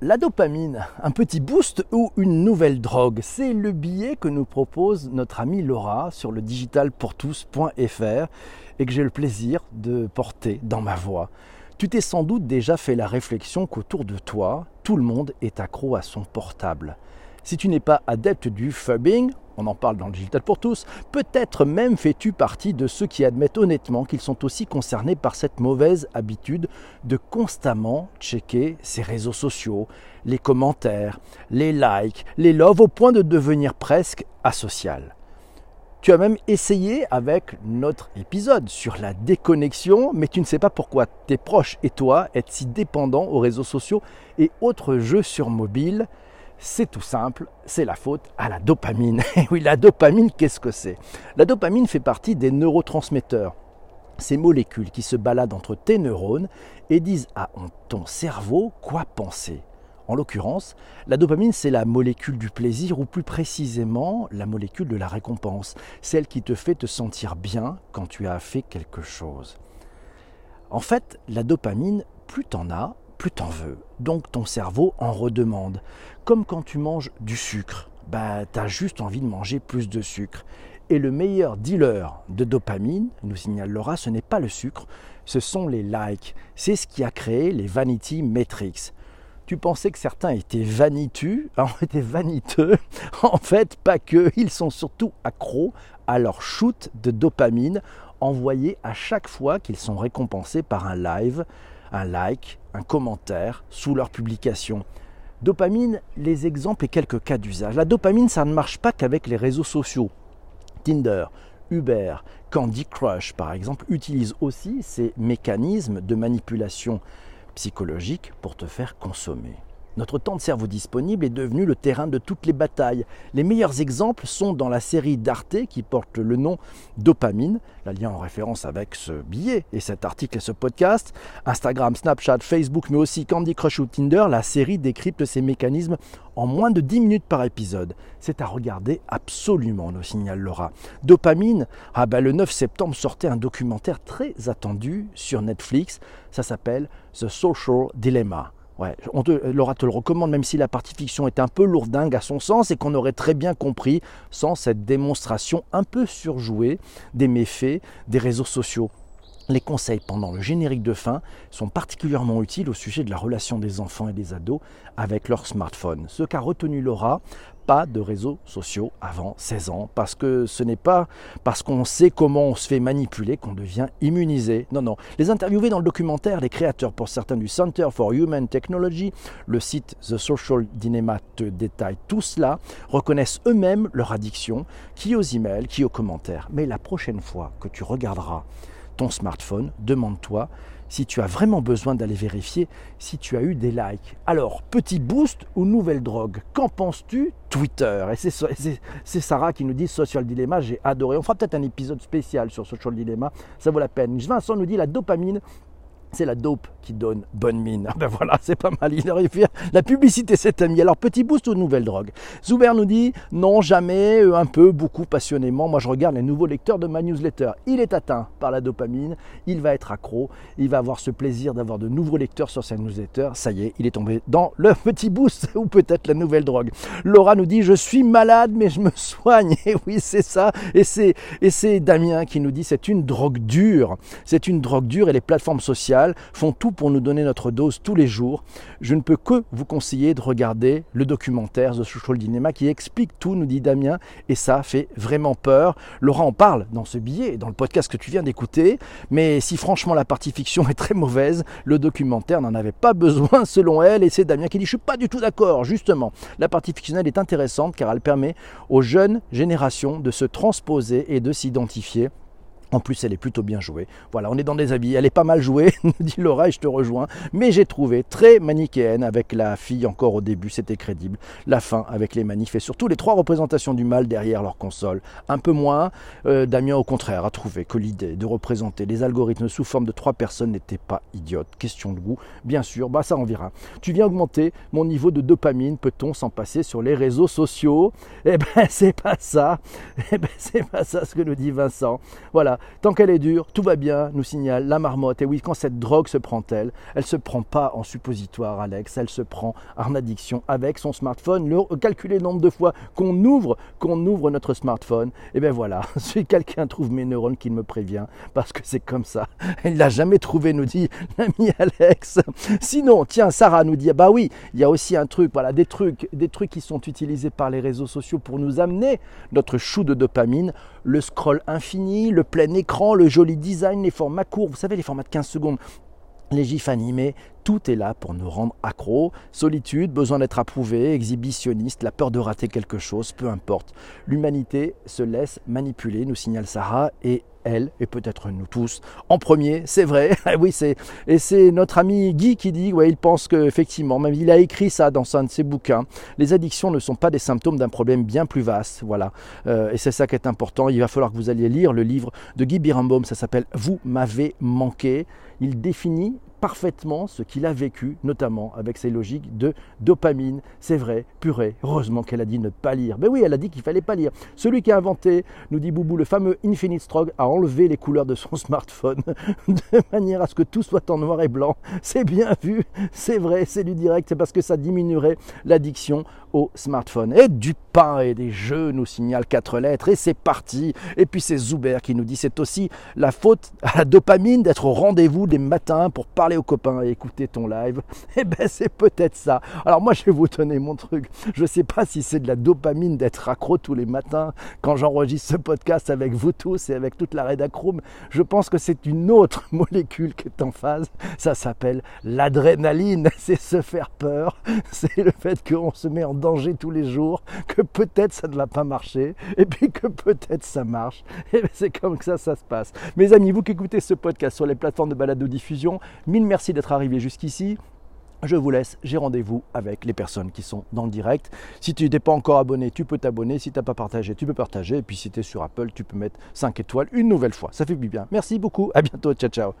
La dopamine, un petit boost ou une nouvelle drogue, c'est le billet que nous propose notre amie Laura sur le digitalpourtous.fr et que j'ai le plaisir de porter dans ma voix. Tu t'es sans doute déjà fait la réflexion qu'autour de toi, tout le monde est accro à son portable. Si tu n'es pas adepte du fubbing, on en parle dans le Digital pour tous, peut-être même fais-tu partie de ceux qui admettent honnêtement qu'ils sont aussi concernés par cette mauvaise habitude de constamment checker ses réseaux sociaux, les commentaires, les likes, les loves, au point de devenir presque asocial. Tu as même essayé avec notre épisode sur la déconnexion, mais tu ne sais pas pourquoi tes proches et toi êtes si dépendants aux réseaux sociaux et autres jeux sur mobile c'est tout simple, c'est la faute à la dopamine. oui, la dopamine, qu'est-ce que c'est? La dopamine fait partie des neurotransmetteurs. Ces molécules qui se baladent entre tes neurones et disent à ton cerveau quoi penser. En l'occurrence, la dopamine, c'est la molécule du plaisir, ou plus précisément la molécule de la récompense, celle qui te fait te sentir bien quand tu as fait quelque chose. En fait, la dopamine, plus t'en as, plus t'en veux. Donc ton cerveau en redemande. Comme quand tu manges du sucre, bah, tu as juste envie de manger plus de sucre. Et le meilleur dealer de dopamine, nous signale Laura, ce n'est pas le sucre, ce sont les likes. C'est ce qui a créé les vanity metrics. Tu pensais que certains étaient vanitus, étaient vaniteux. En fait, pas que. Ils sont surtout accros à leur shoot de dopamine envoyé à chaque fois qu'ils sont récompensés par un live, un like, un commentaire sous leur publication. Dopamine, les exemples et quelques cas d'usage. La dopamine, ça ne marche pas qu'avec les réseaux sociaux. Tinder, Uber, Candy Crush, par exemple, utilisent aussi ces mécanismes de manipulation psychologique pour te faire consommer. Notre temps de cerveau disponible est devenu le terrain de toutes les batailles. Les meilleurs exemples sont dans la série d'Arte qui porte le nom Dopamine, la lien en référence avec ce billet et cet article et ce podcast. Instagram, Snapchat, Facebook, mais aussi Candy Crush ou Tinder, la série décrypte ces mécanismes en moins de 10 minutes par épisode. C'est à regarder absolument, nous signale Laura. Dopamine, ah ben le 9 septembre sortait un documentaire très attendu sur Netflix. Ça s'appelle The Social Dilemma. Ouais, te, Laura te le recommande, même si la partie fiction est un peu lourdingue à son sens et qu'on aurait très bien compris sans cette démonstration un peu surjouée des méfaits des réseaux sociaux. Les conseils pendant le générique de fin sont particulièrement utiles au sujet de la relation des enfants et des ados avec leur smartphone. Ce qu'a retenu Laura, pas de réseaux sociaux avant 16 ans, parce que ce n'est pas parce qu'on sait comment on se fait manipuler qu'on devient immunisé. Non, non. Les interviewés dans le documentaire, les créateurs pour certains du Center for Human Technology, le site The Social Dilemma te détaille tout cela, reconnaissent eux-mêmes leur addiction, qui aux emails, qui aux commentaires. Mais la prochaine fois que tu regarderas ton smartphone, demande-toi si tu as vraiment besoin d'aller vérifier si tu as eu des likes. Alors, petit boost ou nouvelle drogue? Qu'en penses-tu? Twitter. Et c'est Sarah qui nous dit Social Dilemma, j'ai adoré. On fera peut-être un épisode spécial sur Social Dilemma, ça vaut la peine. Vincent nous dit la dopamine c'est la dope qui donne bonne mine. Ah ben voilà, c'est pas mal. Il arrive la publicité, cet ami. Alors, petit boost ou nouvelle drogue Zuber nous dit non, jamais, euh, un peu, beaucoup, passionnément. Moi, je regarde les nouveaux lecteurs de ma newsletter. Il est atteint par la dopamine. Il va être accro. Il va avoir ce plaisir d'avoir de nouveaux lecteurs sur sa newsletter. Ça y est, il est tombé dans le petit boost ou peut-être la nouvelle drogue. Laura nous dit je suis malade, mais je me soigne. Et oui, c'est ça. Et c'est, et c'est Damien qui nous dit c'est une drogue dure. C'est une drogue dure et les plateformes sociales font tout pour nous donner notre dose tous les jours. Je ne peux que vous conseiller de regarder le documentaire The Social Dilemma qui explique tout, nous dit Damien, et ça fait vraiment peur. Laura en parle dans ce billet, dans le podcast que tu viens d'écouter, mais si franchement la partie fiction est très mauvaise, le documentaire n'en avait pas besoin selon elle, et c'est Damien qui dit je suis pas du tout d'accord, justement. La partie fictionnelle est intéressante car elle permet aux jeunes générations de se transposer et de s'identifier en plus, elle est plutôt bien jouée. Voilà, on est dans des habits. Elle est pas mal jouée, dit Laura, et je te rejoins. Mais j'ai trouvé très manichéenne avec la fille encore au début, c'était crédible. La fin avec les manifs et surtout les trois représentations du mal derrière leur console. Un peu moins, euh, Damien au contraire a trouvé que l'idée de représenter les algorithmes sous forme de trois personnes n'était pas idiote. Question de goût, bien sûr, bah ça en verra. Tu viens augmenter mon niveau de dopamine, peut-on s'en passer sur les réseaux sociaux? Eh ben c'est pas ça. Eh ben c'est pas ça ce que nous dit Vincent. Voilà, tant qu'elle est dure, tout va bien, nous signale la marmotte. Et oui, quand cette drogue se prend-elle, elle se prend pas en suppositoire, Alex, elle se prend en addiction avec son smartphone. Le, calculer le nombre de fois qu'on ouvre, qu'on ouvre notre smartphone, et bien voilà, si quelqu'un trouve mes neurones, qu'il me prévient, parce que c'est comme ça. Il l'a jamais trouvé, nous dit l'ami Alex. Sinon, tiens, Sarah nous dit, ah bah oui, il y a aussi un truc, voilà, des trucs, des trucs qui sont utilisés par les réseaux sociaux pour nous amener notre chou de dopamine, le scroll infini, le plein écran, le joli design, les formats courts, vous savez, les formats de 15 secondes les gifs animés, tout est là pour nous rendre accros. Solitude, besoin d'être approuvé, exhibitionniste, la peur de rater quelque chose, peu importe. L'humanité se laisse manipuler, nous signale Sarah, et elle, et peut-être nous tous, en premier, c'est vrai. Ah oui, c'est et c'est notre ami Guy qui dit, ouais, il pense que effectivement, même il a écrit ça dans un de ses bouquins. Les addictions ne sont pas des symptômes d'un problème bien plus vaste, voilà. Euh, et c'est ça qui est important. Il va falloir que vous alliez lire le livre de Guy Birambaum. Ça s'appelle Vous m'avez manqué. Il définit parfaitement ce qu'il a vécu, notamment avec ses logiques de dopamine. C'est vrai, purée, heureusement qu'elle a dit ne pas lire. Mais oui, elle a dit qu'il fallait pas lire. Celui qui a inventé, nous dit Boubou, le fameux Infinite Strog, a enlevé les couleurs de son smartphone de manière à ce que tout soit en noir et blanc. C'est bien vu, c'est vrai, c'est du direct, c'est parce que ça diminuerait l'addiction au smartphone. Et du pain et des jeux, nous signale quatre lettres, et c'est parti. Et puis c'est Zuber qui nous dit c'est aussi la faute à la dopamine d'être au rendez-vous des matins pour parler aux copains et écouter ton live. Et eh ben c'est peut-être ça. Alors moi je vais vous donner mon truc. Je sais pas si c'est de la dopamine d'être accro tous les matins quand j'enregistre ce podcast avec vous tous et avec toute la rédacroom. Je pense que c'est une autre molécule qui est en phase. Ça s'appelle l'adrénaline. C'est se faire peur. C'est le fait qu'on se met en danger tous les jours, que peut-être ça ne va pas marcher, et puis que peut-être ça marche. Et c'est comme ça ça se passe. Mes amis, vous qui écoutez ce podcast sur les plateformes de balado-diffusion, mille merci d'être arrivés jusqu'ici. Je vous laisse, j'ai rendez-vous avec les personnes qui sont dans le direct. Si tu n'es pas encore abonné, tu peux t'abonner. Si tu n'as pas partagé, tu peux partager. Et puis si tu es sur Apple, tu peux mettre 5 étoiles une nouvelle fois. Ça fait du bien. Merci beaucoup. À bientôt. Ciao, ciao.